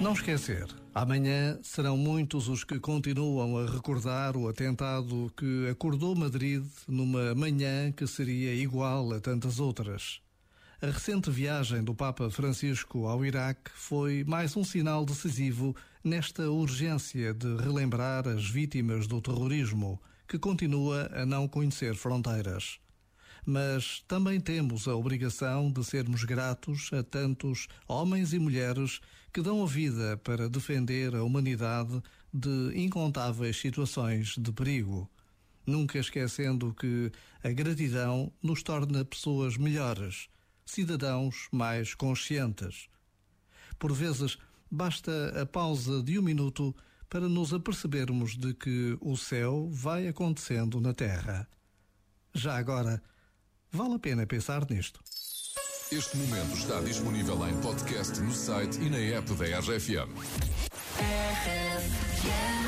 Não esquecer. Amanhã serão muitos os que continuam a recordar o atentado que acordou Madrid numa manhã que seria igual a tantas outras. A recente viagem do Papa Francisco ao Iraque foi mais um sinal decisivo nesta urgência de relembrar as vítimas do terrorismo, que continua a não conhecer fronteiras mas também temos a obrigação de sermos gratos a tantos homens e mulheres que dão a vida para defender a humanidade de incontáveis situações de perigo. Nunca esquecendo que a gratidão nos torna pessoas melhores, cidadãos mais conscientes. Por vezes, basta a pausa de um minuto para nos apercebermos de que o céu vai acontecendo na terra. Já agora, Vale a pena pensar nisto. Este momento está disponível em podcast no site e na app da RFM. RFM.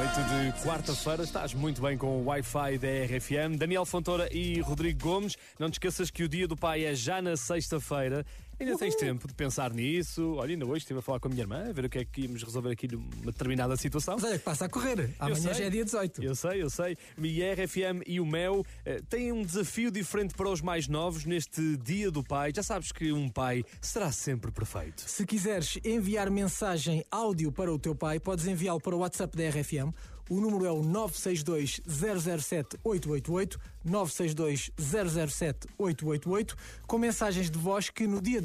Noite de quarta-feira, estás muito bem com o Wi-Fi da RFM. Daniel Fontoura e Rodrigo Gomes. Não te esqueças que o dia do pai é já na sexta-feira. Ainda tens tempo de pensar nisso. Olha, ainda hoje estive a falar com a minha irmã, a ver o que é que íamos resolver aqui numa determinada situação. Mas olha que passa a correr. Amanhã já é dia 18. Eu sei, eu sei. E a RFM e o Mel eh, têm um desafio diferente para os mais novos neste dia do pai. Já sabes que um pai será sempre perfeito. Se quiseres enviar mensagem áudio para o teu pai, podes enviá-lo para o WhatsApp da RFM. O número é o 962 007 888, 962 007 888, com mensagens de voz que no dia